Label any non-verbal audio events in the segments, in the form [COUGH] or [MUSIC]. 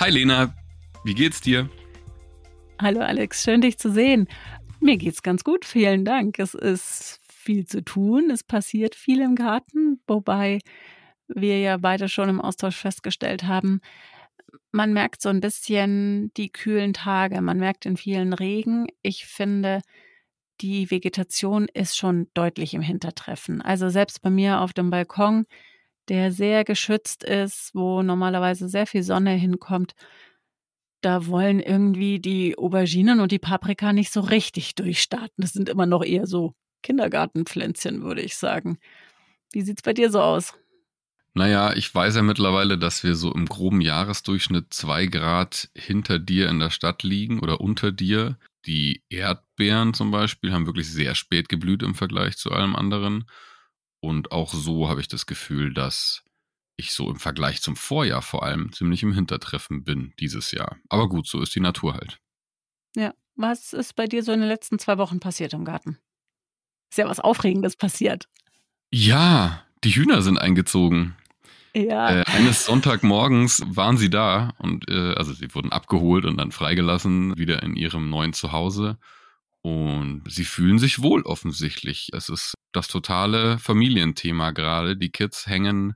Hi Lena, wie geht's dir? Hallo Alex, schön dich zu sehen. Mir geht's ganz gut, vielen Dank. Es ist viel zu tun, es passiert viel im Garten, wobei wir ja beide schon im Austausch festgestellt haben, man merkt so ein bisschen die kühlen Tage, man merkt den vielen Regen. Ich finde, die Vegetation ist schon deutlich im Hintertreffen. Also selbst bei mir auf dem Balkon der sehr geschützt ist, wo normalerweise sehr viel Sonne hinkommt, da wollen irgendwie die Auberginen und die Paprika nicht so richtig durchstarten. Das sind immer noch eher so Kindergartenpflänzchen, würde ich sagen. Wie sieht's bei dir so aus? Naja, ich weiß ja mittlerweile, dass wir so im groben Jahresdurchschnitt zwei Grad hinter dir in der Stadt liegen oder unter dir. Die Erdbeeren zum Beispiel haben wirklich sehr spät geblüht im Vergleich zu allem anderen. Und auch so habe ich das Gefühl, dass ich so im Vergleich zum Vorjahr vor allem ziemlich im Hintertreffen bin dieses Jahr. Aber gut, so ist die Natur halt. Ja, was ist bei dir so in den letzten zwei Wochen passiert im Garten? Ist ja was Aufregendes passiert. Ja, die Hühner sind eingezogen. Ja. Äh, eines Sonntagmorgens waren sie da und äh, also sie wurden abgeholt und dann freigelassen, wieder in ihrem neuen Zuhause. Und sie fühlen sich wohl offensichtlich. Es ist das totale Familienthema gerade. Die Kids hängen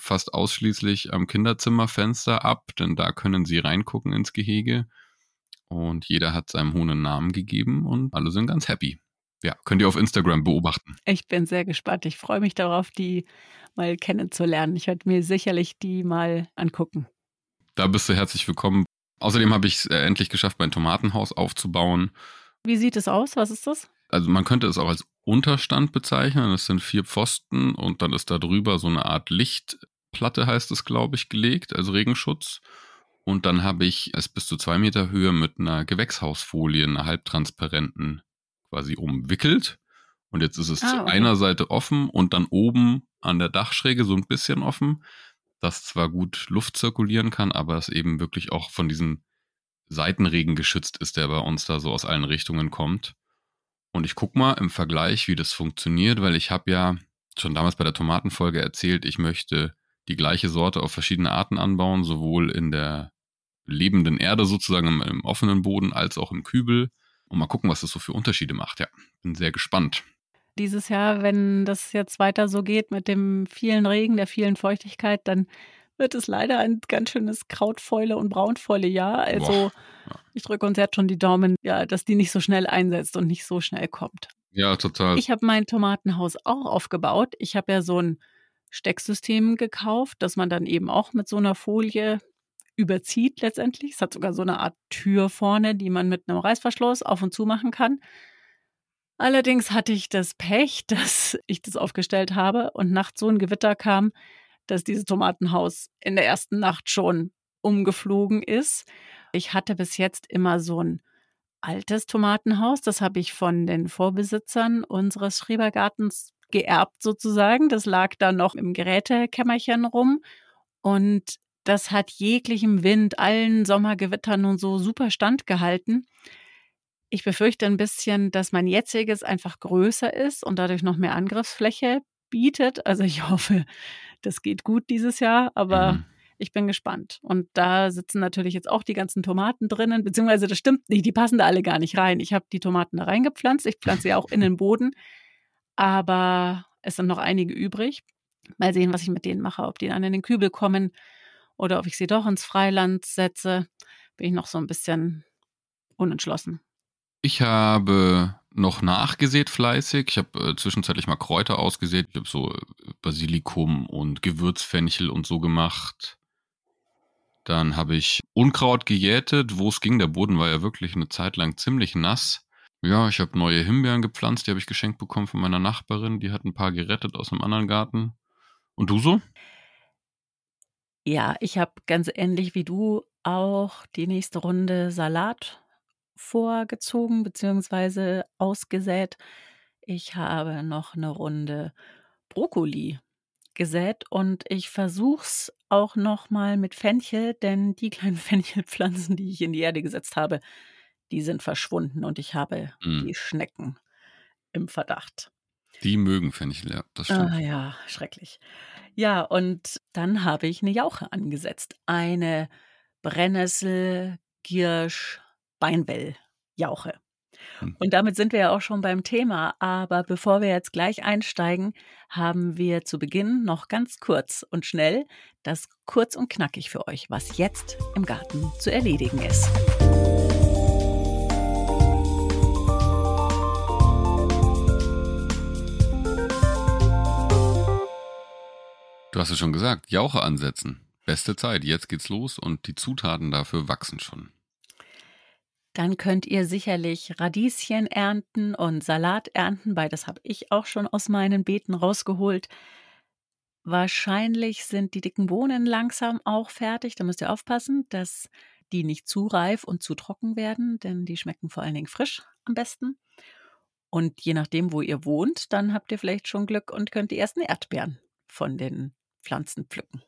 fast ausschließlich am Kinderzimmerfenster ab, denn da können sie reingucken ins Gehege. Und jeder hat seinem Huhn einen Namen gegeben und alle sind ganz happy. Ja, könnt ihr auf Instagram beobachten. Ich bin sehr gespannt. Ich freue mich darauf, die mal kennenzulernen. Ich werde mir sicherlich die mal angucken. Da bist du herzlich willkommen. Außerdem habe ich es endlich geschafft, mein Tomatenhaus aufzubauen. Wie sieht es aus? Was ist das? Also man könnte es auch als Unterstand bezeichnen. Es sind vier Pfosten und dann ist da drüber so eine Art Lichtplatte, heißt es, glaube ich, gelegt, also Regenschutz. Und dann habe ich es bis zu zwei Meter Höhe mit einer Gewächshausfolie, einer halbtransparenten, quasi umwickelt. Und jetzt ist es ah, okay. zu einer Seite offen und dann oben an der Dachschräge so ein bisschen offen, das zwar gut Luft zirkulieren kann, aber es eben wirklich auch von diesem Seitenregen geschützt ist, der bei uns da so aus allen Richtungen kommt. Und ich guck mal im Vergleich, wie das funktioniert, weil ich habe ja schon damals bei der Tomatenfolge erzählt, ich möchte die gleiche Sorte auf verschiedene Arten anbauen, sowohl in der lebenden Erde sozusagen im, im offenen Boden als auch im Kübel. Und mal gucken, was das so für Unterschiede macht. Ja, bin sehr gespannt. Dieses Jahr, wenn das jetzt weiter so geht mit dem vielen Regen, der vielen Feuchtigkeit, dann wird es leider ein ganz schönes Krautfäule- und Braunfäule-Jahr. Also ja. ich drücke uns jetzt schon die Daumen, ja, dass die nicht so schnell einsetzt und nicht so schnell kommt. Ja, total. Ich habe mein Tomatenhaus auch aufgebaut. Ich habe ja so ein Stecksystem gekauft, das man dann eben auch mit so einer Folie überzieht letztendlich. Es hat sogar so eine Art Tür vorne, die man mit einem Reißverschluss auf und zu machen kann. Allerdings hatte ich das Pech, [LAUGHS] dass ich das aufgestellt habe und nachts so ein Gewitter kam, dass dieses Tomatenhaus in der ersten Nacht schon umgeflogen ist. Ich hatte bis jetzt immer so ein altes Tomatenhaus. Das habe ich von den Vorbesitzern unseres Schrebergartens geerbt sozusagen. Das lag da noch im Gerätekämmerchen rum. Und das hat jeglichem Wind, allen Sommergewittern und so super standgehalten. Ich befürchte ein bisschen, dass mein jetziges einfach größer ist und dadurch noch mehr Angriffsfläche bietet. Also ich hoffe, das geht gut dieses Jahr, aber mhm. ich bin gespannt. Und da sitzen natürlich jetzt auch die ganzen Tomaten drinnen, beziehungsweise das stimmt nicht, die passen da alle gar nicht rein. Ich habe die Tomaten da reingepflanzt, ich pflanze ja auch in den Boden, aber es sind noch einige übrig. Mal sehen, was ich mit denen mache, ob die dann in den Kübel kommen oder ob ich sie doch ins Freiland setze. Bin ich noch so ein bisschen unentschlossen. Ich habe noch nachgesät fleißig. Ich habe äh, zwischenzeitlich mal Kräuter ausgesät. Ich habe so äh, Basilikum und Gewürzfenchel und so gemacht. Dann habe ich Unkraut gejätet, wo es ging. Der Boden war ja wirklich eine Zeit lang ziemlich nass. Ja, ich habe neue Himbeeren gepflanzt, die habe ich geschenkt bekommen von meiner Nachbarin. Die hat ein paar gerettet aus einem anderen Garten. Und du so? Ja, ich habe ganz ähnlich wie du auch die nächste Runde Salat vorgezogen beziehungsweise ausgesät. Ich habe noch eine Runde Brokkoli gesät und ich versuche es auch noch mal mit Fenchel, denn die kleinen [LAUGHS] Fenchelpflanzen, die ich in die Erde gesetzt habe, die sind verschwunden und ich habe Mhm. die Schnecken im Verdacht. Die mögen Fenchel, ja, das stimmt. Ah ja, schrecklich. Ja, und dann habe ich eine Jauche angesetzt. Eine Brennnessel, Giersch, Beinwell-Jauche. Hm. Und damit sind wir ja auch schon beim Thema. Aber bevor wir jetzt gleich einsteigen, haben wir zu Beginn noch ganz kurz und schnell das kurz und knackig für euch, was jetzt im Garten zu erledigen ist. Du hast es schon gesagt, Jauche ansetzen. Beste Zeit, jetzt geht's los und die Zutaten dafür wachsen schon. Dann könnt ihr sicherlich Radieschen ernten und Salat ernten. Beides habe ich auch schon aus meinen Beeten rausgeholt. Wahrscheinlich sind die dicken Bohnen langsam auch fertig. Da müsst ihr aufpassen, dass die nicht zu reif und zu trocken werden, denn die schmecken vor allen Dingen frisch am besten. Und je nachdem, wo ihr wohnt, dann habt ihr vielleicht schon Glück und könnt die ersten Erdbeeren von den Pflanzen pflücken.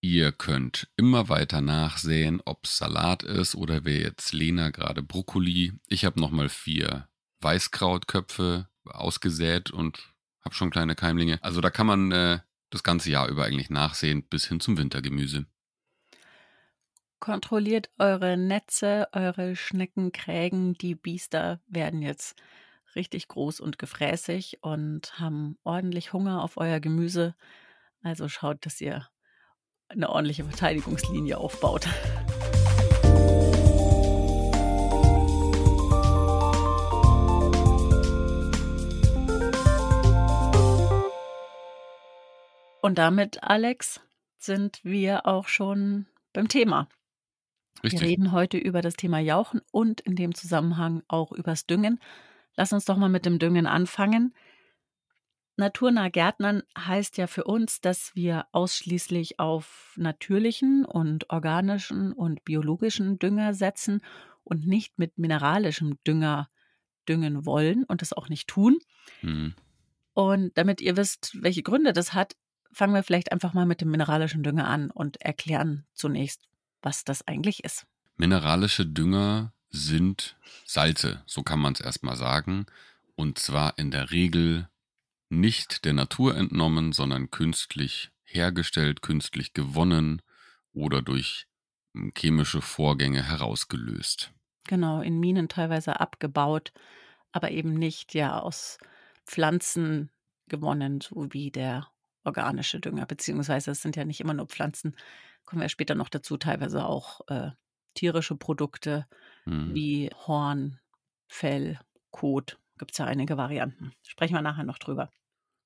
Ihr könnt immer weiter nachsehen, ob Salat ist oder wer jetzt Lena gerade Brokkoli. Ich habe nochmal vier Weißkrautköpfe ausgesät und habe schon kleine Keimlinge. Also da kann man äh, das ganze Jahr über eigentlich nachsehen bis hin zum Wintergemüse. Kontrolliert eure Netze, eure Schneckenkrägen. Die Biester werden jetzt richtig groß und gefräßig und haben ordentlich Hunger auf euer Gemüse. Also schaut, dass ihr eine ordentliche Verteidigungslinie aufbaut. Und damit, Alex, sind wir auch schon beim Thema. Richtig. Wir reden heute über das Thema Jauchen und in dem Zusammenhang auch übers Düngen. Lass uns doch mal mit dem Düngen anfangen. Naturnah Gärtnern heißt ja für uns, dass wir ausschließlich auf natürlichen und organischen und biologischen Dünger setzen und nicht mit mineralischem Dünger düngen wollen und das auch nicht tun. Mhm. Und damit ihr wisst, welche Gründe das hat, fangen wir vielleicht einfach mal mit dem mineralischen Dünger an und erklären zunächst, was das eigentlich ist. Mineralische Dünger sind Salze, so kann man es erstmal sagen. Und zwar in der Regel nicht der Natur entnommen, sondern künstlich hergestellt, künstlich gewonnen oder durch hm, chemische Vorgänge herausgelöst. Genau, in Minen teilweise abgebaut, aber eben nicht ja aus Pflanzen gewonnen, so wie der organische Dünger, beziehungsweise es sind ja nicht immer nur Pflanzen, kommen wir später noch dazu, teilweise auch äh, tierische Produkte Mhm. wie Horn, Fell, Kot. Gibt es ja einige Varianten. Sprechen wir nachher noch drüber.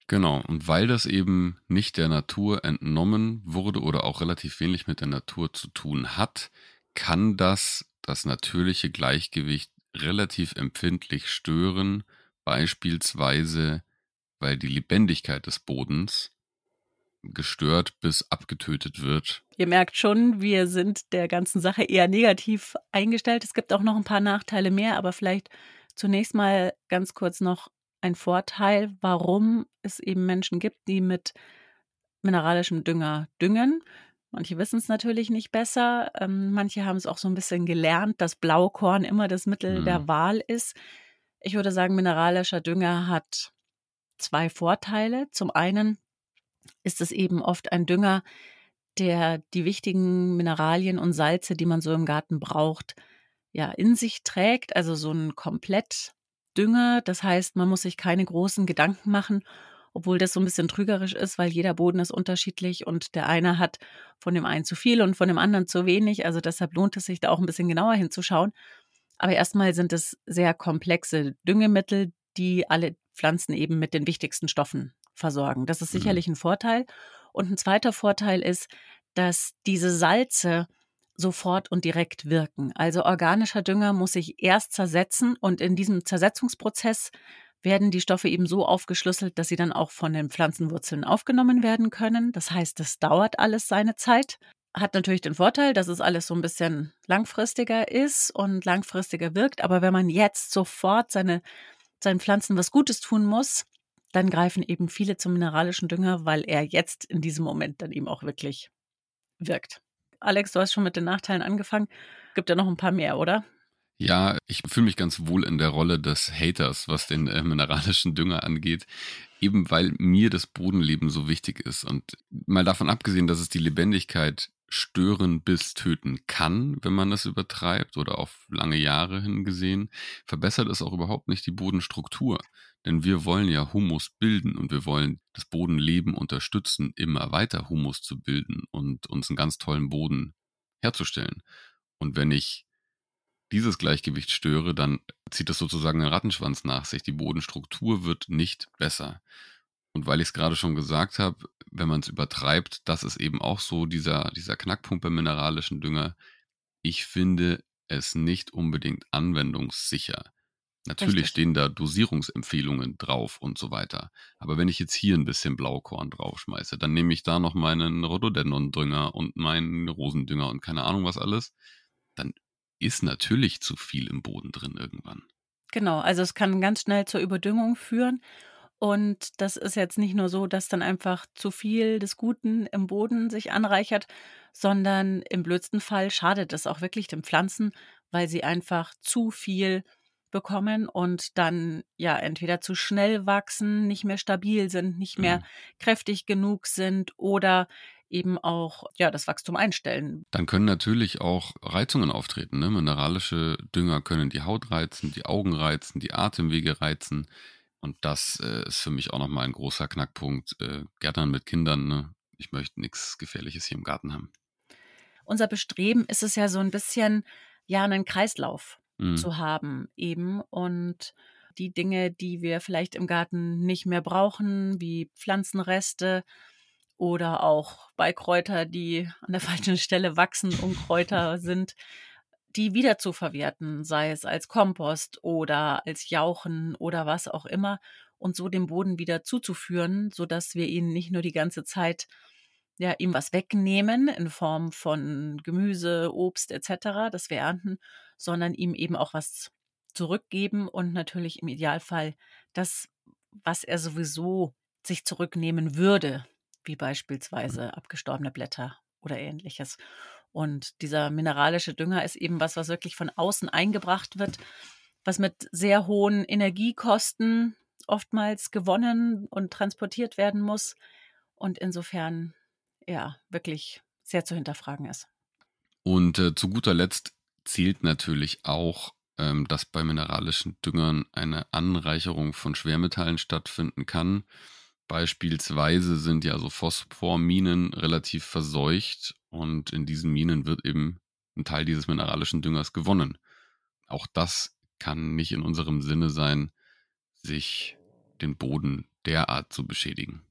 Genau, und weil das eben nicht der Natur entnommen wurde oder auch relativ wenig mit der Natur zu tun hat, kann das das natürliche Gleichgewicht relativ empfindlich stören, beispielsweise weil die Lebendigkeit des Bodens gestört bis abgetötet wird. Ihr merkt schon, wir sind der ganzen Sache eher negativ eingestellt. Es gibt auch noch ein paar Nachteile mehr, aber vielleicht zunächst mal ganz kurz noch ein Vorteil, warum es eben Menschen gibt, die mit mineralischem Dünger düngen. Manche wissen es natürlich nicht besser. Ähm, manche haben es auch so ein bisschen gelernt, dass Blaukorn immer das Mittel Mhm. der Wahl ist. Ich würde sagen, mineralischer Dünger hat zwei Vorteile. Zum einen ist es eben oft ein Dünger, der die wichtigen Mineralien und Salze, die man so im Garten braucht, ja in sich trägt. Also so ein Komplettdünger. Das heißt, man muss sich keine großen Gedanken machen, obwohl das so ein bisschen trügerisch ist, weil jeder Boden ist unterschiedlich und der eine hat von dem einen zu viel und von dem anderen zu wenig. Also deshalb lohnt es sich da auch ein bisschen genauer hinzuschauen. Aber erstmal sind es sehr komplexe Düngemittel, die alle Pflanzen eben mit den wichtigsten Stoffen versorgen. Das ist Mhm. sicherlich ein Vorteil. Und ein zweiter Vorteil ist, dass diese Salze sofort und direkt wirken. Also organischer Dünger muss sich erst zersetzen und in diesem Zersetzungsprozess werden die Stoffe eben so aufgeschlüsselt, dass sie dann auch von den Pflanzenwurzeln aufgenommen werden können. Das heißt, das dauert alles seine Zeit. Hat natürlich den Vorteil, dass es alles so ein bisschen langfristiger ist und langfristiger wirkt. Aber wenn man jetzt sofort seine, seinen Pflanzen was Gutes tun muss, dann greifen eben viele zum mineralischen Dünger, weil er jetzt in diesem Moment dann eben auch wirklich wirkt. Alex, du hast schon mit den Nachteilen angefangen. Gibt ja noch ein paar mehr, oder? Ja, ich fühle mich ganz wohl in der Rolle des Haters, was den äh, mineralischen Dünger angeht, eben weil mir das Bodenleben so wichtig ist. Und mal davon abgesehen, dass es die Lebendigkeit stören bis töten kann, wenn man das übertreibt oder auf lange Jahre hingesehen, verbessert es auch überhaupt nicht die Bodenstruktur. Denn wir wollen ja Humus bilden und wir wollen das Bodenleben unterstützen, immer weiter Humus zu bilden und uns einen ganz tollen Boden herzustellen. Und wenn ich dieses Gleichgewicht störe, dann zieht das sozusagen einen Rattenschwanz nach sich. Die Bodenstruktur wird nicht besser. Und weil ich es gerade schon gesagt habe, wenn man es übertreibt, das ist eben auch so dieser, dieser Knackpunkt beim mineralischen Dünger. Ich finde es nicht unbedingt anwendungssicher. Natürlich Richtig. stehen da Dosierungsempfehlungen drauf und so weiter. Aber wenn ich jetzt hier ein bisschen Blaukorn draufschmeiße, dann nehme ich da noch meinen Rhododendron-Dünger und meinen Rosendünger und keine Ahnung was alles, dann ist natürlich zu viel im Boden drin irgendwann. Genau, also es kann ganz schnell zur Überdüngung führen. Und das ist jetzt nicht nur so, dass dann einfach zu viel des Guten im Boden sich anreichert, sondern im blödsten Fall schadet es auch wirklich den Pflanzen, weil sie einfach zu viel bekommen und dann ja entweder zu schnell wachsen, nicht mehr stabil sind, nicht mehr mhm. kräftig genug sind oder eben auch ja das Wachstum einstellen. Dann können natürlich auch Reizungen auftreten. Ne? Mineralische Dünger können die Haut reizen, die Augen reizen, die Atemwege reizen. Und das äh, ist für mich auch nochmal ein großer Knackpunkt. Äh, Gärtnern mit Kindern, ne? ich möchte nichts Gefährliches hier im Garten haben. Unser Bestreben ist es ja so ein bisschen, ja, einen Kreislauf mhm. zu haben eben. Und die Dinge, die wir vielleicht im Garten nicht mehr brauchen, wie Pflanzenreste oder auch Beikräuter, die an der [LAUGHS] falschen Stelle wachsen, Unkräuter sind, die wieder zu verwerten, sei es als Kompost oder als Jauchen oder was auch immer, und so dem Boden wieder zuzuführen, sodass wir ihn nicht nur die ganze Zeit ja, ihm was wegnehmen in Form von Gemüse, Obst etc., das wir ernten, sondern ihm eben auch was zurückgeben und natürlich im Idealfall das, was er sowieso sich zurücknehmen würde, wie beispielsweise abgestorbene Blätter oder ähnliches. Und dieser mineralische Dünger ist eben was, was wirklich von außen eingebracht wird, was mit sehr hohen Energiekosten oftmals gewonnen und transportiert werden muss und insofern ja wirklich sehr zu hinterfragen ist. Und äh, zu guter Letzt zählt natürlich auch, ähm, dass bei mineralischen Düngern eine Anreicherung von Schwermetallen stattfinden kann. Beispielsweise sind ja so Phosphorminen relativ verseucht und in diesen Minen wird eben ein Teil dieses mineralischen Düngers gewonnen. Auch das kann nicht in unserem Sinne sein, sich den Boden derart zu beschädigen.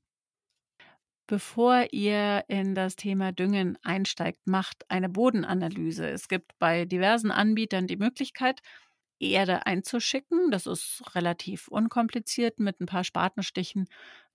Bevor ihr in das Thema Düngen einsteigt, macht eine Bodenanalyse. Es gibt bei diversen Anbietern die Möglichkeit, Erde einzuschicken. Das ist relativ unkompliziert. Mit ein paar Spatenstichen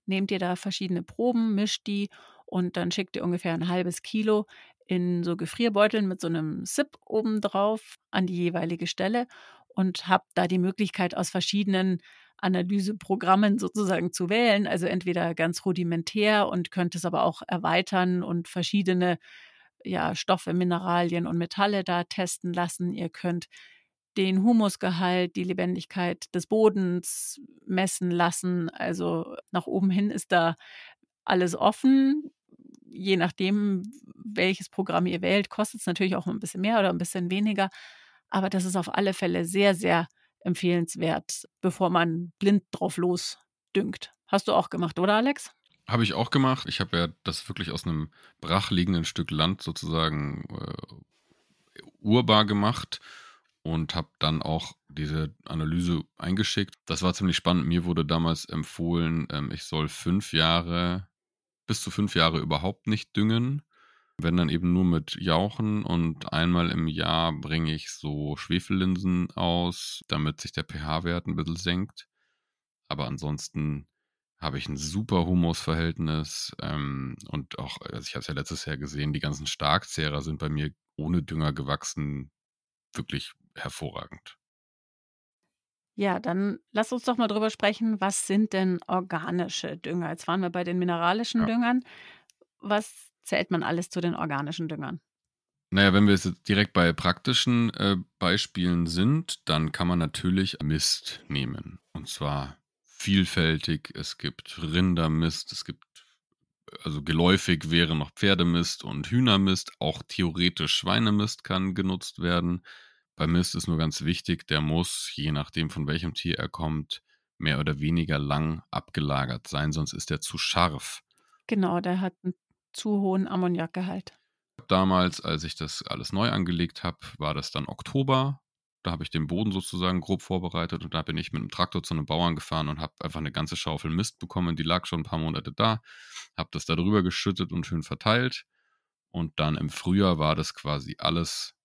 nehmt ihr da verschiedene Proben, mischt die und dann schickt ihr ungefähr ein halbes Kilo in so Gefrierbeuteln mit so einem Zip obendrauf an die jeweilige Stelle und habt da die Möglichkeit aus verschiedenen Analyseprogrammen sozusagen zu wählen. Also entweder ganz rudimentär und könnt es aber auch erweitern und verschiedene ja, Stoffe, Mineralien und Metalle da testen lassen. Ihr könnt den Humusgehalt, die Lebendigkeit des Bodens messen lassen. Also nach oben hin ist da alles offen. Je nachdem, welches Programm ihr wählt, kostet es natürlich auch ein bisschen mehr oder ein bisschen weniger. Aber das ist auf alle Fälle sehr, sehr empfehlenswert, bevor man blind drauf losdüngt. Hast du auch gemacht, oder Alex? Habe ich auch gemacht. Ich habe ja das wirklich aus einem brachliegenden Stück Land sozusagen äh, urbar gemacht und habe dann auch diese Analyse eingeschickt. Das war ziemlich spannend. Mir wurde damals empfohlen, ähm, ich soll fünf Jahre, bis zu fünf Jahre überhaupt nicht düngen. Wenn dann eben nur mit Jauchen und einmal im Jahr bringe ich so Schwefellinsen aus, damit sich der pH-Wert ein bisschen senkt. Aber ansonsten habe ich ein super Humusverhältnis ähm, und auch, also ich habe es ja letztes Jahr gesehen, die ganzen Starkzehrer sind bei mir ohne Dünger gewachsen, wirklich hervorragend. Ja, dann lass uns doch mal drüber sprechen, was sind denn organische Dünger? Jetzt waren wir bei den mineralischen Ja. Düngern. Was zählt man alles zu den organischen Düngern? Naja, wenn wir jetzt direkt bei praktischen äh, Beispielen sind, dann kann man natürlich Mist nehmen. Und zwar vielfältig. Es gibt Rindermist, es gibt, also geläufig wäre noch Pferdemist und Hühnermist. Auch theoretisch Schweinemist kann genutzt werden. Bei Mist ist nur ganz wichtig, der muss, je nachdem von welchem Tier er kommt, mehr oder weniger lang abgelagert sein, sonst ist er zu scharf. Genau, der hat einen zu hohen Ammoniakgehalt. Damals, als ich das alles neu angelegt habe, war das dann Oktober. Da habe ich den Boden sozusagen grob vorbereitet und da bin ich mit einem Traktor zu einem Bauern gefahren und habe einfach eine ganze Schaufel Mist bekommen. Die lag schon ein paar Monate da, habe das da drüber geschüttet und schön verteilt. Und dann im Frühjahr war das quasi alles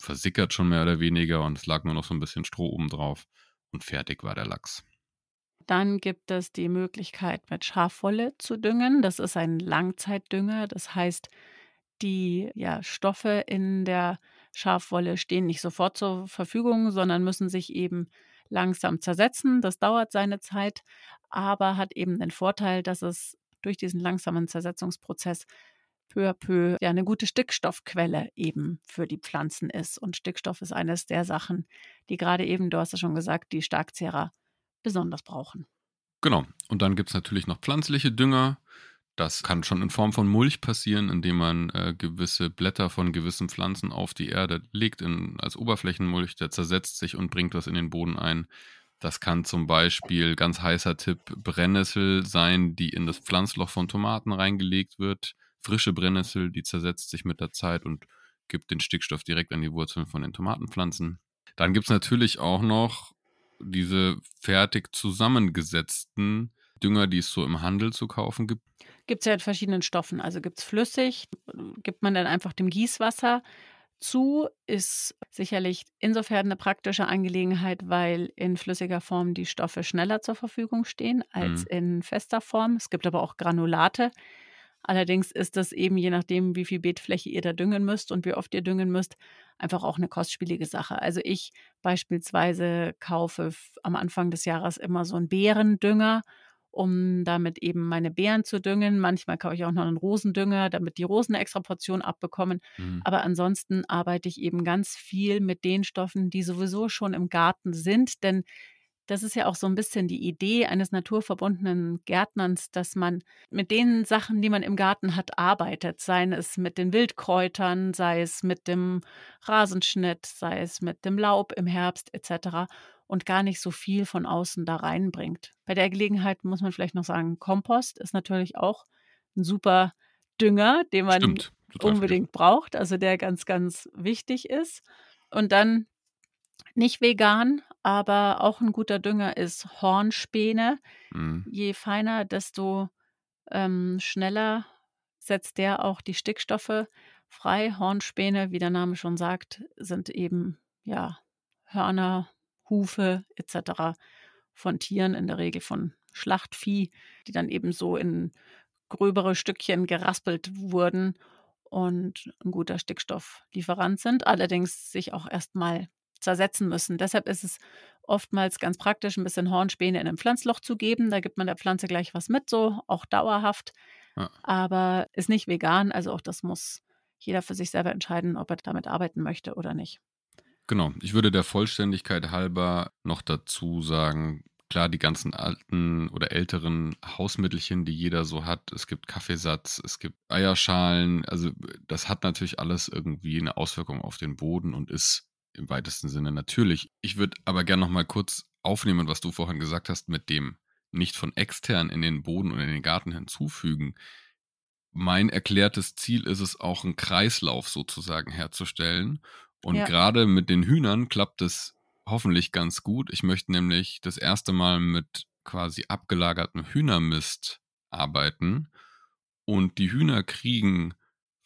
versickert schon mehr oder weniger und es lag nur noch so ein bisschen Stroh oben drauf und fertig war der Lachs. Dann gibt es die Möglichkeit, mit Schafwolle zu düngen. Das ist ein Langzeitdünger. Das heißt, die ja, Stoffe in der Schafwolle stehen nicht sofort zur Verfügung, sondern müssen sich eben langsam zersetzen. Das dauert seine Zeit, aber hat eben den Vorteil, dass es durch diesen langsamen Zersetzungsprozess peu à peu ja eine gute Stickstoffquelle eben für die Pflanzen ist. Und Stickstoff ist eines der Sachen, die gerade eben, du hast es schon gesagt, die Starkzehrer besonders brauchen. Genau. Und dann gibt es natürlich noch pflanzliche Dünger. Das kann schon in Form von Mulch passieren, indem man äh, gewisse Blätter von gewissen Pflanzen auf die Erde legt in, als Oberflächenmulch. Der zersetzt sich und bringt was in den Boden ein. Das kann zum Beispiel, ganz heißer Tipp, Brennnessel sein, die in das Pflanzloch von Tomaten reingelegt wird frische Brennnessel, die zersetzt sich mit der Zeit und gibt den Stickstoff direkt an die Wurzeln von den Tomatenpflanzen. Dann gibt es natürlich auch noch diese fertig zusammengesetzten Dünger, die es so im Handel zu kaufen gibt. Gibt es ja in verschiedenen Stoffen. Also gibt es flüssig, gibt man dann einfach dem Gießwasser zu, ist sicherlich insofern eine praktische Angelegenheit, weil in flüssiger Form die Stoffe schneller zur Verfügung stehen als Mhm. in fester Form. Es gibt aber auch Granulate, Allerdings ist das eben, je nachdem, wie viel Beetfläche ihr da düngen müsst und wie oft ihr düngen müsst, einfach auch eine kostspielige Sache. Also ich beispielsweise kaufe am Anfang des Jahres immer so einen Beerendünger, um damit eben meine Beeren zu düngen. Manchmal kaufe ich auch noch einen Rosendünger, damit die Rosen eine extra Portion abbekommen. Mhm. Aber ansonsten arbeite ich eben ganz viel mit den Stoffen, die sowieso schon im Garten sind, denn das ist ja auch so ein bisschen die Idee eines naturverbundenen Gärtnerns, dass man mit den Sachen, die man im Garten hat, arbeitet. Sei es mit den Wildkräutern, sei es mit dem Rasenschnitt, sei es mit dem Laub im Herbst etc. und gar nicht so viel von außen da reinbringt. Bei der Gelegenheit muss man vielleicht noch sagen, Kompost ist natürlich auch ein super Dünger, den man Stimmt. Unbedingt braucht, also der ganz, ganz wichtig ist. Und dann nicht vegan, aber auch ein guter Dünger ist Hornspäne. Mhm. Je feiner, desto ähm, schneller setzt der auch die Stickstoffe frei. Hornspäne, wie der Name schon sagt, sind eben ja Hörner, Hufe etc. von Tieren, in der Regel von Schlachtvieh, die dann eben so in gröbere Stückchen geraspelt wurden und ein guter Stickstofflieferant sind, allerdings sich auch erstmal zersetzen müssen. Deshalb ist es oftmals ganz praktisch, ein bisschen Hornspäne in ein Pflanzloch zu geben. Da gibt man der Pflanze gleich was mit, so auch dauerhaft. Ja. Aber ist nicht vegan, also auch das muss jeder für sich selber entscheiden, ob er damit arbeiten möchte oder nicht. Genau. Ich würde der Vollständigkeit halber noch dazu sagen, klar, die ganzen alten oder älteren Hausmittelchen, die jeder so hat. Es gibt Kaffeesatz, es gibt Eierschalen. Also das hat natürlich alles irgendwie eine Auswirkung auf den Boden und ist im weitesten Sinne natürlich. Ich würde aber gerne noch mal kurz aufnehmen, was du vorhin gesagt hast mit dem nicht von extern in den Boden oder in den Garten hinzufügen. Mein erklärtes Ziel ist es auch, einen Kreislauf sozusagen herzustellen. Und Ja. gerade mit den Hühnern klappt es hoffentlich ganz gut. Ich möchte nämlich das erste Mal mit quasi abgelagertem Hühnermist arbeiten. Und die Hühner kriegen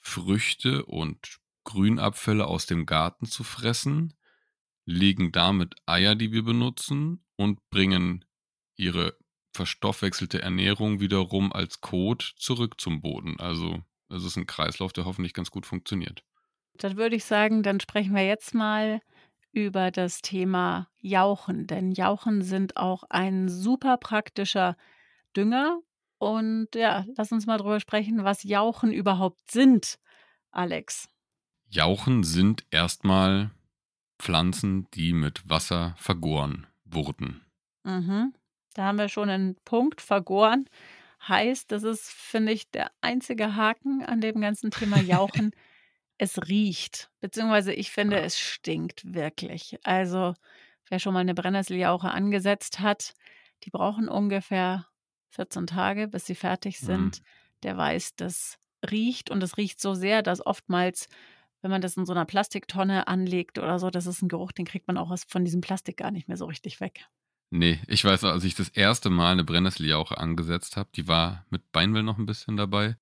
Früchte und Grünabfälle aus dem Garten zu fressen, legen damit Eier, die wir benutzen, und bringen ihre verstoffwechselte Ernährung wiederum als Kot zurück zum Boden. Also es ist ein Kreislauf, der hoffentlich ganz gut funktioniert. Dann würde ich sagen, dann sprechen wir jetzt mal über das Thema Jauchen. Denn Jauchen sind auch ein super praktischer Dünger. Und ja, lass uns mal drüber sprechen, was Jauchen überhaupt sind, Alex. Jauchen sind erstmal Pflanzen, die mit Wasser vergoren wurden. Mhm. Da haben wir schon einen Punkt, vergoren. Heißt, das ist, finde ich, der einzige Haken an dem ganzen Thema Jauchen. [LAUGHS] es riecht, beziehungsweise ich finde, es stinkt wirklich. Also, wer schon mal eine Brennnesseljauche angesetzt hat, die brauchen ungefähr 14 Tage, bis sie fertig Mhm. sind. Der weiß, das riecht und es riecht so sehr, dass oftmals, wenn man das in so einer Plastiktonne anlegt oder so, das ist ein Geruch, den kriegt man auch von diesem Plastik gar nicht mehr so richtig weg. Nee, ich weiß als ich das erste Mal eine Brennnesseljauche angesetzt habe, die war mit Beinwell noch ein bisschen dabei.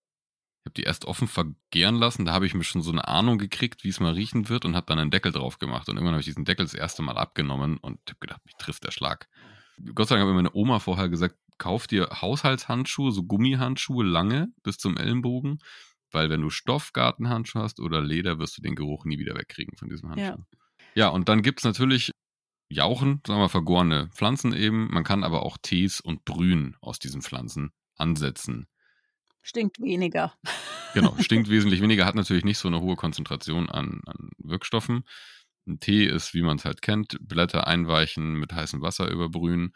Ich habe die erst offen vergären lassen, da habe ich mir schon so eine Ahnung gekriegt, wie es mal riechen wird und habe dann einen Deckel drauf gemacht. Und irgendwann habe ich diesen Deckel das erste Mal abgenommen und habe gedacht, mich trifft der Schlag. Gott sei Dank hat mir meine Oma vorher gesagt, kauf dir Haushaltshandschuhe, so Gummihandschuhe, lange, bis zum Ellenbogen. Weil wenn du Stoffgartenhandschuhe hast oder Leder, wirst du den Geruch nie wieder wegkriegen von diesem Ja. Handschuh. Ja, und dann gibt es natürlich Jauchen, sagen wir vergorene Pflanzen eben. Man kann aber auch Tees und Brühen aus diesen Pflanzen ansetzen. Stinkt weniger. Genau, [LAUGHS] stinkt wesentlich weniger, hat natürlich nicht so eine hohe Konzentration an, an Wirkstoffen. Ein Tee ist, wie man es halt kennt, Blätter einweichen, mit heißem Wasser überbrühen.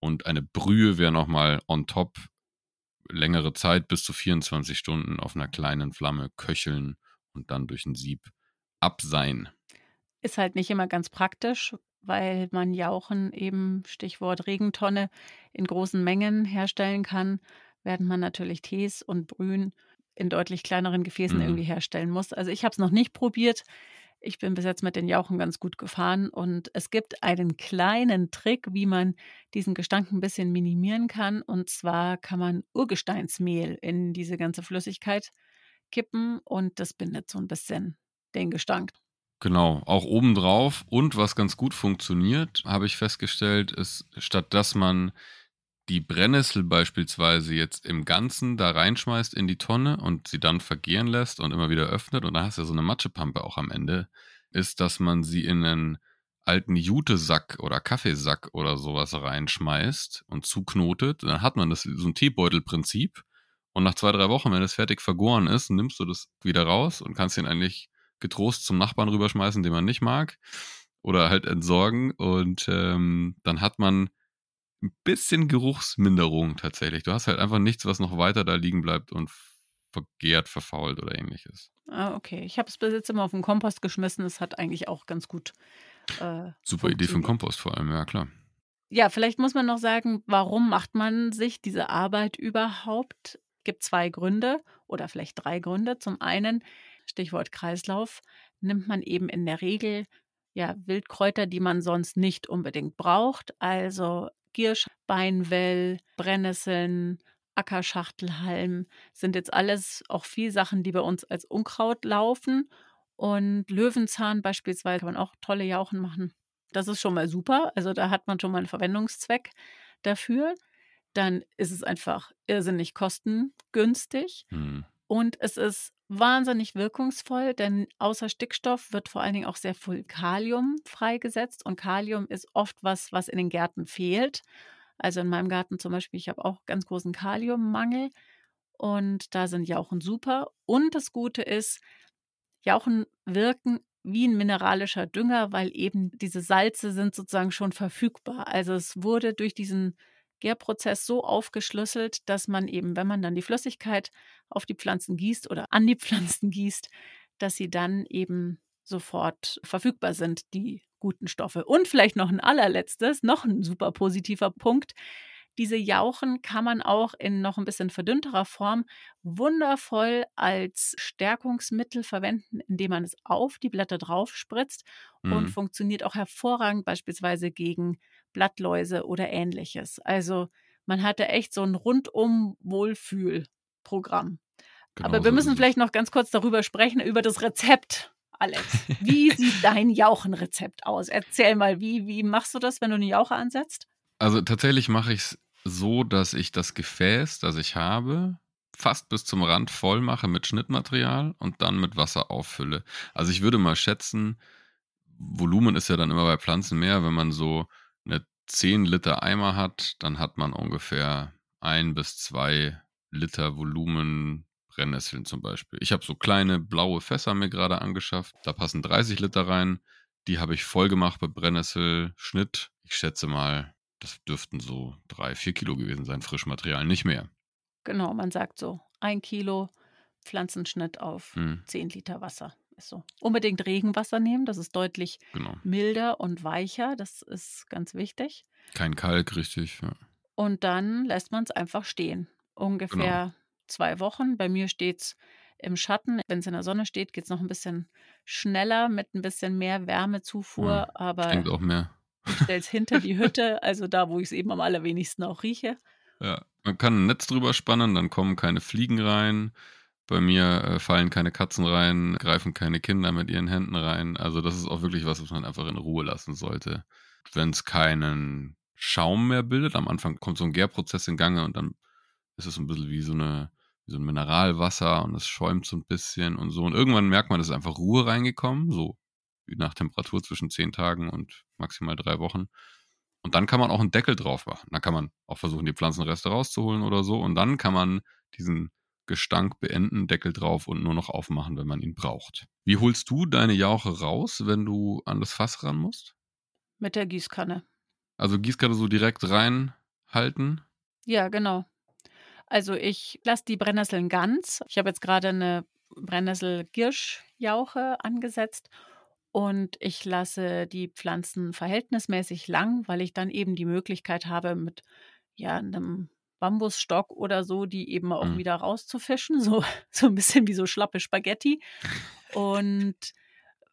Und eine Brühe wäre nochmal on top längere Zeit, bis zu 24 Stunden auf einer kleinen Flamme köcheln und dann durch ein Sieb abseien. Ist halt nicht immer ganz praktisch, weil man Jauchen eben, Stichwort Regentonne, in großen Mengen herstellen kann, während man natürlich Tees und Brühen in deutlich kleineren Gefäßen Mhm. irgendwie herstellen muss. Also ich habe es noch nicht probiert. Ich bin bis jetzt mit den Jauchen ganz gut gefahren und es gibt einen kleinen Trick, wie man diesen Gestank ein bisschen minimieren kann. Und zwar kann man Urgesteinsmehl in diese ganze Flüssigkeit kippen und das bindet so ein bisschen den Gestank. Genau, auch obendrauf. Und was ganz gut funktioniert, habe ich festgestellt, ist, statt dass man die Brennnessel beispielsweise jetzt im Ganzen da reinschmeißt in die Tonne und sie dann vergehren lässt und immer wieder öffnet und da hast du ja so eine Matschepampe auch am Ende, ist, dass man sie in einen alten Jutesack oder Kaffeesack oder sowas reinschmeißt und zuknotet. Dann hat man das so ein Teebeutelprinzip und nach zwei, drei Wochen, wenn es fertig vergoren ist, nimmst du das wieder raus und kannst ihn eigentlich getrost zum Nachbarn rüberschmeißen, den man nicht mag oder halt entsorgen und ähm, dann hat man ein bisschen Geruchsminderung tatsächlich. Du hast halt einfach nichts, was noch weiter da liegen bleibt und vergärt, verfault oder ähnliches. Ah, okay. Ich habe es bis jetzt immer auf den Kompost geschmissen. Es hat eigentlich auch ganz gut. Äh, Super Idee für den. Kompost vor allem, ja klar. Ja, vielleicht muss man noch sagen, warum macht man sich diese Arbeit überhaupt? Gibt zwei Gründe oder vielleicht drei Gründe. Zum einen, Stichwort Kreislauf, nimmt man eben in der Regel ja Wildkräuter, die man sonst nicht unbedingt braucht. Also Giersch, Beinwell, Brennnesseln, Ackerschachtelhalm sind jetzt alles auch viel Sachen, die bei uns als Unkraut laufen. Und Löwenzahn beispielsweise kann man auch tolle Jauchen machen. Das ist schon mal super. Also da hat man schon mal einen Verwendungszweck dafür. Dann ist es einfach irrsinnig kostengünstig. Hm. Und es ist wahnsinnig wirkungsvoll, denn außer Stickstoff wird vor allen Dingen auch sehr viel Kalium freigesetzt. Und Kalium ist oft was, was in den Gärten fehlt. Also in meinem Garten zum Beispiel, ich habe auch ganz großen Kaliummangel. Und da sind Jauchen super. Und das Gute ist, Jauchen wirken wie ein mineralischer Dünger, weil eben diese Salze sind sozusagen schon verfügbar. Also es wurde durch diesen Gärprozess so aufgeschlüsselt, dass man eben, wenn man dann die Flüssigkeit auf die Pflanzen gießt oder an die [LAUGHS] Pflanzen gießt, dass sie dann eben sofort verfügbar sind, die guten Stoffe. Und vielleicht noch ein allerletztes, noch ein super positiver Punkt. Diese Jauchen kann man auch in noch ein bisschen verdünnterer Form wundervoll als Stärkungsmittel verwenden, indem man es auf die Blätter drauf spritzt und Mhm. funktioniert auch hervorragend beispielsweise gegen Blattläuse oder ähnliches. Also man hatte echt so ein rundum Wohlfühlprogramm. Genau Aber wir so müssen vielleicht noch ganz kurz darüber sprechen, über das Rezept, Alex. [LAUGHS] Wie sieht dein Jauchenrezept aus? Erzähl mal, wie, wie machst du das, wenn du eine Jauche ansetzt? Also tatsächlich mache ich es so, dass ich das Gefäß, das ich habe, fast bis zum Rand voll mache mit Schnittmaterial und dann mit Wasser auffülle. Also ich würde mal schätzen, Volumen ist ja dann immer bei Pflanzen mehr. Wenn man so 10 Liter Eimer hat, dann hat man ungefähr ein bis zwei Liter Volumen Brennnesseln zum Beispiel. Ich habe so kleine blaue Fässer mir gerade angeschafft. Da passen 30 Liter rein. Die habe ich voll gemacht mit Brennnesselschnitt. Ich schätze mal, das dürften so drei, vier Kilo gewesen sein, Frischmaterial, nicht mehr. Genau, man sagt so, ein Kilo Pflanzenschnitt auf Hm, 10 Liter Wasser. Ist so. Unbedingt Regenwasser nehmen, das ist deutlich genau. milder und weicher, das ist ganz wichtig. Kein Kalk, richtig. Ja. Und dann lässt man es einfach stehen. Genau. Ungefähr zwei Wochen. Bei mir steht es im Schatten. Wenn es in der Sonne steht, geht es noch ein bisschen schneller mit ein bisschen mehr Wärmezufuhr. Ja, Aber Klingt auch mehr. ich stelle es hinter die [LAUGHS] Hütte, also da, wo ich es eben am allerwenigsten auch rieche. Ja. Man kann ein Netz drüber spannen, dann kommen keine Fliegen rein. Bei mir äh, fallen keine Katzen rein, greifen keine Kinder mit ihren Händen rein. Also das ist auch wirklich was, was man einfach in Ruhe lassen sollte. Wenn es keinen Schaum mehr bildet, am Anfang kommt so ein Gärprozess in Gange und dann ist es ein bisschen wie so eine wie so ein Mineralwasser und es schäumt so ein bisschen und so. Und irgendwann merkt man, es ist einfach Ruhe reingekommen, so nach Temperatur zwischen zehn Tagen und maximal drei Wochen. Und dann kann man auch einen Deckel drauf machen. Dann kann man auch versuchen, die Pflanzenreste rauszuholen oder so. Und dann kann man diesen Gestank beenden, Deckel drauf und nur noch aufmachen, wenn man ihn braucht. Wie holst du deine Jauche raus, wenn du an das Fass ran musst? Mit der Gießkanne. Also Gießkanne so direkt reinhalten? Ja, genau. Also ich lasse die Brennnesseln ganz. Ich habe jetzt gerade eine Brennnessel-Girschjauche angesetzt und ich lasse die Pflanzen verhältnismäßig lang, weil ich dann eben die Möglichkeit habe, mit ja, einem Bambusstock oder so, die eben auch Hm. wieder rauszufischen, [LAUGHS] so, so ein bisschen wie so schlappe Spaghetti. Und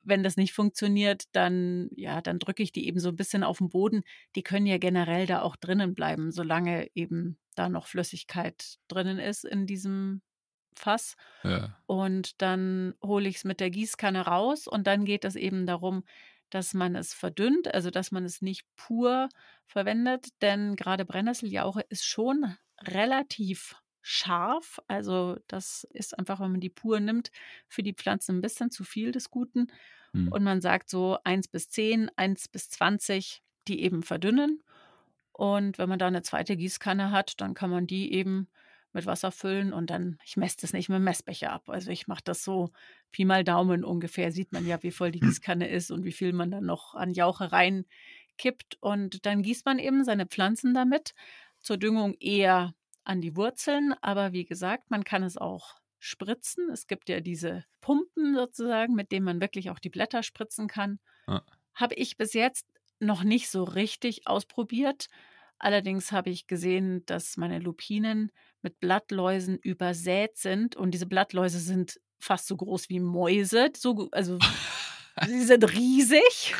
wenn das nicht funktioniert, dann, ja, dann drücke ich die eben so ein bisschen auf den Boden. Die können ja generell da auch drinnen bleiben, solange eben da noch Flüssigkeit drinnen ist in diesem Fass. Ja. Und dann hole ich es mit der Gießkanne raus und dann geht es eben darum, dass man es verdünnt, also dass man es nicht pur verwendet, denn gerade Brennnesseljauche ist schon relativ scharf. Also das ist einfach, wenn man die pur nimmt, für die Pflanzen ein bisschen zu viel des Guten. Hm. Und man sagt so 1 bis 10, 1 bis 20, die eben verdünnen. Und wenn man da eine zweite Gießkanne hat, dann kann man die eben mit Wasser füllen und dann, ich messe das nicht mit dem Messbecher ab. Also ich mache das so Pi mal Daumen ungefähr, sieht man ja, wie voll die Gießkanne ist und wie viel man dann noch an Jauche reinkippt. Und dann gießt man eben seine Pflanzen damit. Zur Düngung eher an die Wurzeln, aber wie gesagt, man kann es auch spritzen. Es gibt ja diese Pumpen sozusagen, mit denen man wirklich auch die Blätter spritzen kann. Ja. Habe ich bis jetzt noch nicht so richtig ausprobiert. Allerdings habe ich gesehen, dass meine Lupinen mit Blattläusen übersät sind und diese Blattläuse sind fast so groß wie Mäuse. So, also sie [LAUGHS] sind riesig.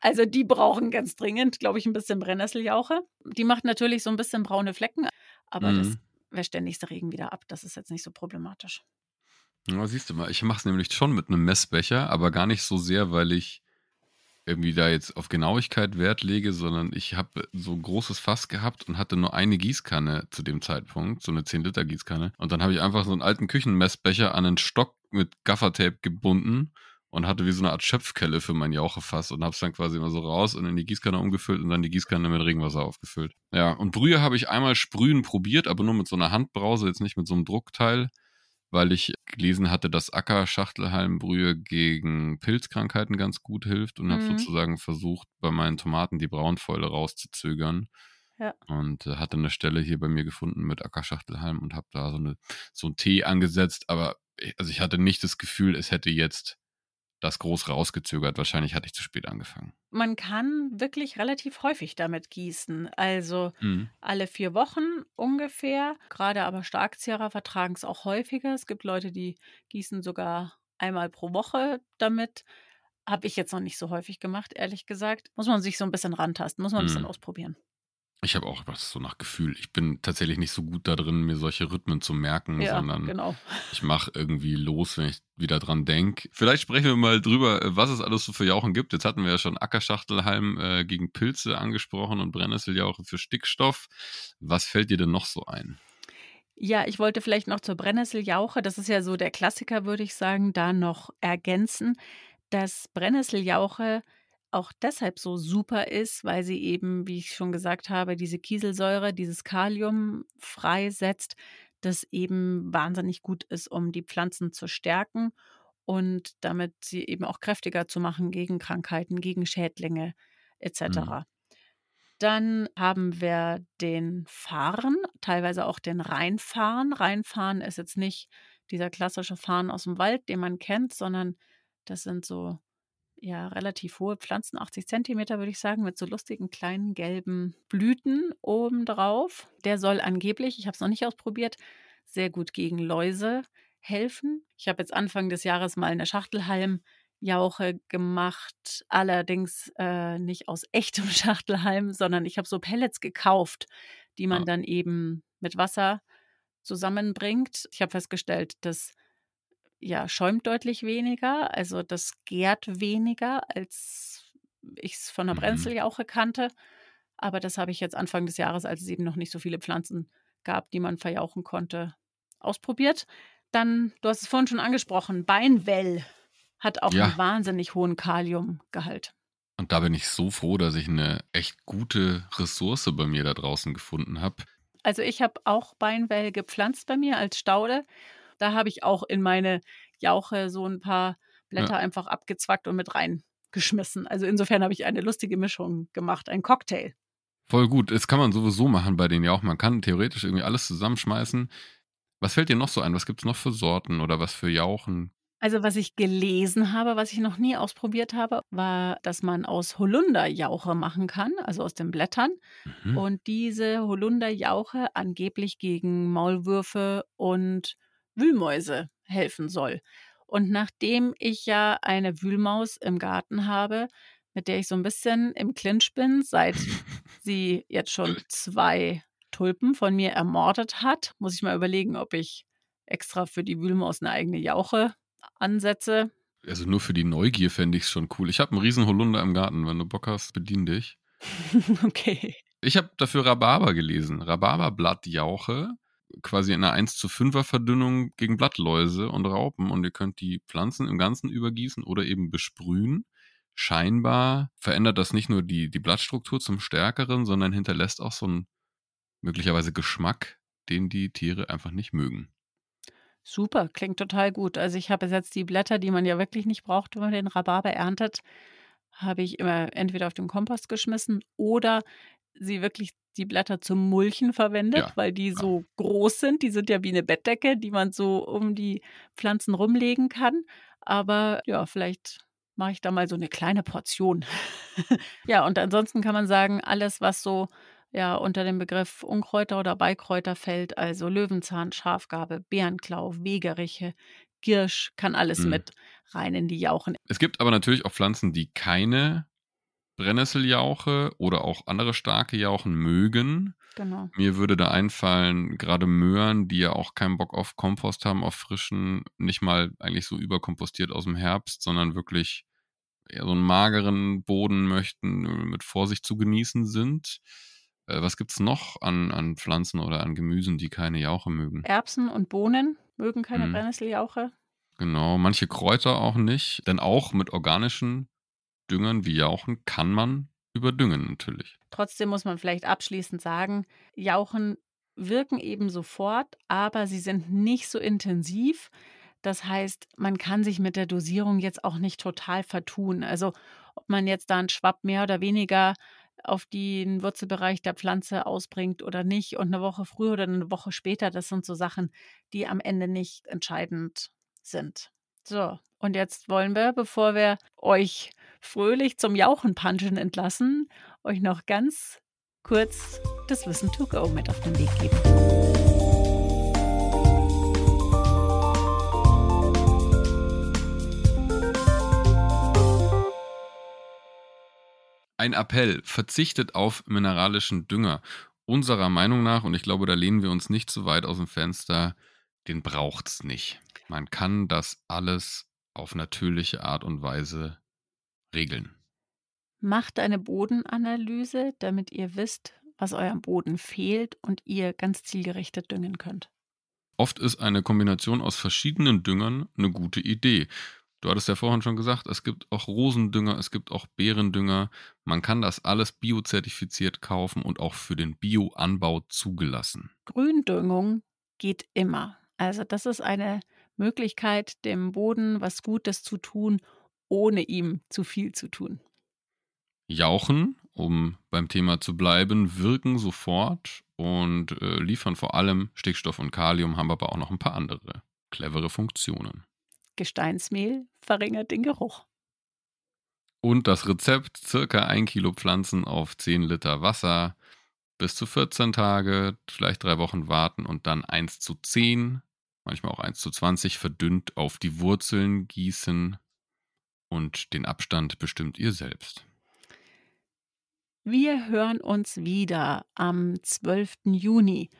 Also die brauchen ganz dringend, glaube ich, ein bisschen Brennnesseljauche. Die macht natürlich so ein bisschen braune Flecken, aber das Mhm. wäscht der nächste Regen wieder ab. Das ist jetzt nicht so problematisch. Ja, siehst du mal, ich mache es nämlich schon mit einem Messbecher, aber gar nicht so sehr, weil ich irgendwie da jetzt auf Genauigkeit Wert lege, sondern ich habe so ein großes Fass gehabt und hatte nur eine Gießkanne zu dem Zeitpunkt, so eine 10-Liter-Gießkanne. Und dann habe ich einfach so einen alten Küchenmessbecher an einen Stock mit Gaffertape gebunden und hatte wie so eine Art Schöpfkelle für mein Jauchefass und habe es dann quasi immer so raus und in die Gießkanne umgefüllt und dann die Gießkanne mit Regenwasser aufgefüllt. Ja, und Brühe habe ich einmal sprühen probiert, aber nur mit so einer Handbrause, jetzt nicht mit so einem Druckteil weil ich gelesen hatte, dass Ackerschachtelhalmbrühe gegen Pilzkrankheiten ganz gut hilft und habe Mhm. sozusagen versucht, bei meinen Tomaten die Braunfäule rauszuzögern. Ja. Und äh, hatte eine Stelle hier bei mir gefunden mit Ackerschachtelhalm und habe da so, eine, so einen Tee angesetzt. Aber ich, also ich hatte nicht das Gefühl, es hätte jetzt das groß rausgezögert. Wahrscheinlich hatte ich zu spät angefangen. Man kann wirklich relativ häufig damit gießen. Also Mhm. alle vier Wochen ungefähr. Gerade aber Starkzehrer vertragen es auch häufiger. Es gibt Leute, die gießen sogar einmal pro Woche damit. Habe ich jetzt noch nicht so häufig gemacht, ehrlich gesagt. Muss man sich so ein bisschen rantasten, muss man ein bisschen Mhm. ausprobieren. Ich habe auch was so nach Gefühl. Ich bin tatsächlich nicht so gut da drin, mir solche Rhythmen zu merken, ja, sondern genau. ich mache irgendwie los, wenn ich wieder dran denke. Vielleicht sprechen wir mal drüber, was es alles so für Jauchen gibt. Jetzt hatten wir ja schon Ackerschachtelhalm äh, gegen Pilze angesprochen und Brennnesseljauche für Stickstoff. Was fällt dir denn noch so ein? Ja, ich wollte vielleicht noch zur Brennnesseljauche, das ist ja so der Klassiker, würde ich sagen, da noch ergänzen, dass Brennnesseljauche auch deshalb so super ist, weil sie eben, wie ich schon gesagt habe, diese Kieselsäure, dieses Kalium freisetzt, das eben wahnsinnig gut ist, um die Pflanzen zu stärken und damit sie eben auch kräftiger zu machen gegen Krankheiten, gegen Schädlinge etc. Mhm. Dann haben wir den Fahren, teilweise auch den Reinfahren. Reinfahren ist jetzt nicht dieser klassische Fahren aus dem Wald, den man kennt, sondern das sind so ja, relativ hohe Pflanzen, 80 Zentimeter würde ich sagen, mit so lustigen kleinen gelben Blüten obendrauf. Der soll angeblich, ich habe es noch nicht ausprobiert, sehr gut gegen Läuse helfen. Ich habe jetzt Anfang des Jahres mal eine Schachtelhalmjauche gemacht, allerdings äh, nicht aus echtem [LAUGHS] Schachtelhalm, sondern ich habe so Pellets gekauft, die man ah. dann eben mit Wasser zusammenbringt. Ich habe festgestellt, dass ja, schäumt deutlich weniger. Also das gärt weniger, als ich es von der mhm. Brenzeljauche kannte. Aber das habe ich jetzt Anfang des Jahres, als es eben noch nicht so viele Pflanzen gab, die man verjauchen konnte, ausprobiert. Dann, du hast es vorhin schon angesprochen, Beinwell hat auch ja. einen wahnsinnig hohen Kaliumgehalt. Und da bin ich so froh, dass ich eine echt gute Ressource bei mir da draußen gefunden habe. Also ich habe auch Beinwell gepflanzt bei mir als Staude da habe ich auch in meine Jauche so ein paar Blätter ja. einfach abgezwackt und mit reingeschmissen. Also insofern habe ich eine lustige Mischung gemacht, ein Cocktail. Voll gut. Das kann man sowieso machen bei den Jauchen. Man kann theoretisch irgendwie alles zusammenschmeißen. Was fällt dir noch so ein? Was gibt es noch für Sorten oder was für Jauchen? Also was ich gelesen habe, was ich noch nie ausprobiert habe, war, dass man aus Holunderjauche machen kann, also aus den Blättern. Mhm. Und diese Holunderjauche angeblich gegen Maulwürfe und Wühlmäuse helfen soll. Und nachdem ich ja eine Wühlmaus im Garten habe, mit der ich so ein bisschen im Clinch bin, seit [LAUGHS] sie jetzt schon zwei Tulpen von mir ermordet hat, muss ich mal überlegen, ob ich extra für die Wühlmaus eine eigene Jauche ansetze. Also nur für die Neugier fände ich es schon cool. Ich habe einen riesen Holunder im Garten. Wenn du Bock hast, bedien dich. [LAUGHS] okay. Ich habe dafür Rhabarber gelesen. Rhabarberblattjauche quasi in einer 1 zu 5er Verdünnung gegen Blattläuse und Raupen und ihr könnt die Pflanzen im Ganzen übergießen oder eben besprühen. Scheinbar verändert das nicht nur die, die Blattstruktur zum Stärkeren, sondern hinterlässt auch so einen möglicherweise Geschmack, den die Tiere einfach nicht mögen. Super, klingt total gut. Also ich habe jetzt die Blätter, die man ja wirklich nicht braucht, wenn man den Rhabarber erntet, habe ich immer entweder auf den Kompost geschmissen oder sie wirklich die Blätter zum Mulchen verwendet, ja. weil die so groß sind. Die sind ja wie eine Bettdecke, die man so um die Pflanzen rumlegen kann. Aber ja, vielleicht mache ich da mal so eine kleine Portion. [LAUGHS] ja, und ansonsten kann man sagen, alles, was so ja unter dem Begriff Unkräuter oder Beikräuter fällt, also Löwenzahn, Schafgarbe, Bärenklau, Wegeriche, Girsch, kann alles mhm. mit rein in die Jauchen. Es gibt aber natürlich auch Pflanzen, die keine Brennnesseljauche oder auch andere starke Jauchen mögen. Genau. Mir würde da einfallen, gerade Möhren, die ja auch keinen Bock auf Kompost haben, auf frischen, nicht mal eigentlich so überkompostiert aus dem Herbst, sondern wirklich eher so einen mageren Boden möchten, äh, mit Vorsicht zu genießen sind. Äh, was gibt es noch an, an Pflanzen oder an Gemüsen, die keine Jauche mögen? Erbsen und Bohnen mögen keine hm. Brennnesseljauche. Genau, manche Kräuter auch nicht, denn auch mit organischen Düngern wie Jauchen kann man überdüngen natürlich. Trotzdem muss man vielleicht abschließend sagen, Jauchen wirken eben sofort, aber sie sind nicht so intensiv. Das heißt, man kann sich mit der Dosierung jetzt auch nicht total vertun. Also ob man jetzt da einen Schwapp mehr oder weniger auf den Wurzelbereich der Pflanze ausbringt oder nicht und eine Woche früher oder eine Woche später, das sind so Sachen, die am Ende nicht entscheidend sind. So, und jetzt wollen wir, bevor wir euch fröhlich zum Jauchenpanschen entlassen, euch noch ganz kurz das Wissen to go mit auf den Weg geben. Ein Appell, verzichtet auf mineralischen Dünger. Unserer Meinung nach, und ich glaube, da lehnen wir uns nicht zu weit aus dem Fenster, den braucht es nicht. Man kann das alles auf natürliche Art und Weise regeln. Macht eine Bodenanalyse, damit ihr wisst, was eurem Boden fehlt und ihr ganz zielgerichtet düngen könnt. Oft ist eine Kombination aus verschiedenen Düngern eine gute Idee. Du hattest ja vorhin schon gesagt, es gibt auch Rosendünger, es gibt auch Beerendünger. Man kann das alles biozertifiziert kaufen und auch für den Bioanbau zugelassen. Gründüngung geht immer. Also das ist eine Möglichkeit, dem Boden was Gutes zu tun, ohne ihm zu viel zu tun. Jauchen, um beim Thema zu bleiben, wirken sofort und äh, liefern vor allem Stickstoff und Kalium, haben aber auch noch ein paar andere clevere Funktionen. Gesteinsmehl verringert den Geruch. Und das Rezept: circa 1 Kilo Pflanzen auf 10 Liter Wasser, bis zu 14 Tage, vielleicht drei Wochen warten und dann 1 zu 10, manchmal auch 1 zu 20 verdünnt auf die Wurzeln gießen und den Abstand bestimmt ihr selbst. Wir hören uns wieder am 12. Juni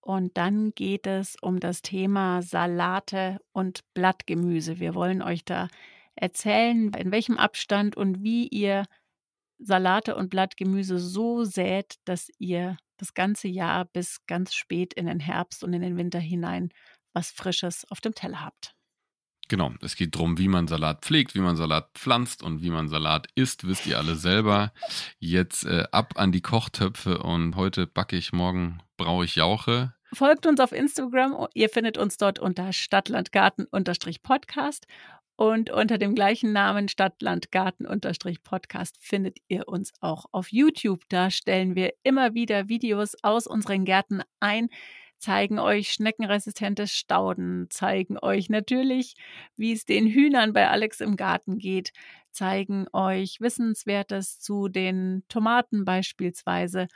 und dann geht es um das Thema Salate und Blattgemüse. Wir wollen euch da erzählen, in welchem Abstand und wie ihr Salate und Blattgemüse so sät, dass ihr das ganze Jahr bis ganz spät in den Herbst und in den Winter hinein was Frisches auf dem Teller habt. Genau, es geht darum, wie man Salat pflegt, wie man Salat pflanzt und wie man Salat isst, wisst ihr alle selber. Jetzt äh, ab an die Kochtöpfe und heute backe ich, morgen braue ich Jauche. Folgt uns auf Instagram, ihr findet uns dort unter Stadtlandgarten-Podcast und unter dem gleichen Namen Stadtlandgarten-Podcast findet ihr uns auch auf YouTube. Da stellen wir immer wieder Videos aus unseren Gärten ein zeigen euch schneckenresistentes Stauden, zeigen euch natürlich, wie es den Hühnern bei Alex im Garten geht, zeigen euch Wissenswertes zu den Tomaten beispielsweise.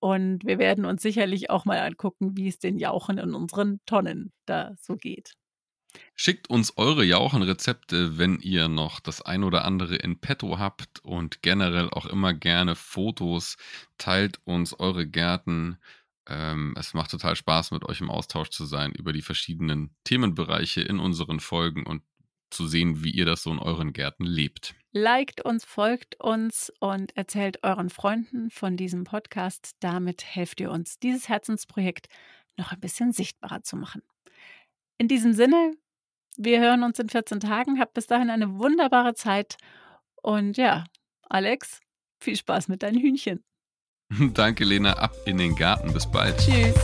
Und wir werden uns sicherlich auch mal angucken, wie es den Jauchen in unseren Tonnen da so geht. Schickt uns eure Jauchenrezepte, wenn ihr noch das ein oder andere in petto habt und generell auch immer gerne Fotos. Teilt uns eure Gärten, ähm, es macht total Spaß, mit euch im Austausch zu sein über die verschiedenen Themenbereiche in unseren Folgen und zu sehen, wie ihr das so in euren Gärten lebt. Liked uns, folgt uns und erzählt euren Freunden von diesem Podcast. Damit helft ihr uns, dieses Herzensprojekt noch ein bisschen sichtbarer zu machen. In diesem Sinne, wir hören uns in 14 Tagen. Habt bis dahin eine wunderbare Zeit. Und ja, Alex, viel Spaß mit deinen Hühnchen. [LAUGHS] Danke, Lena. Ab in den Garten. Bis bald. Tschüss.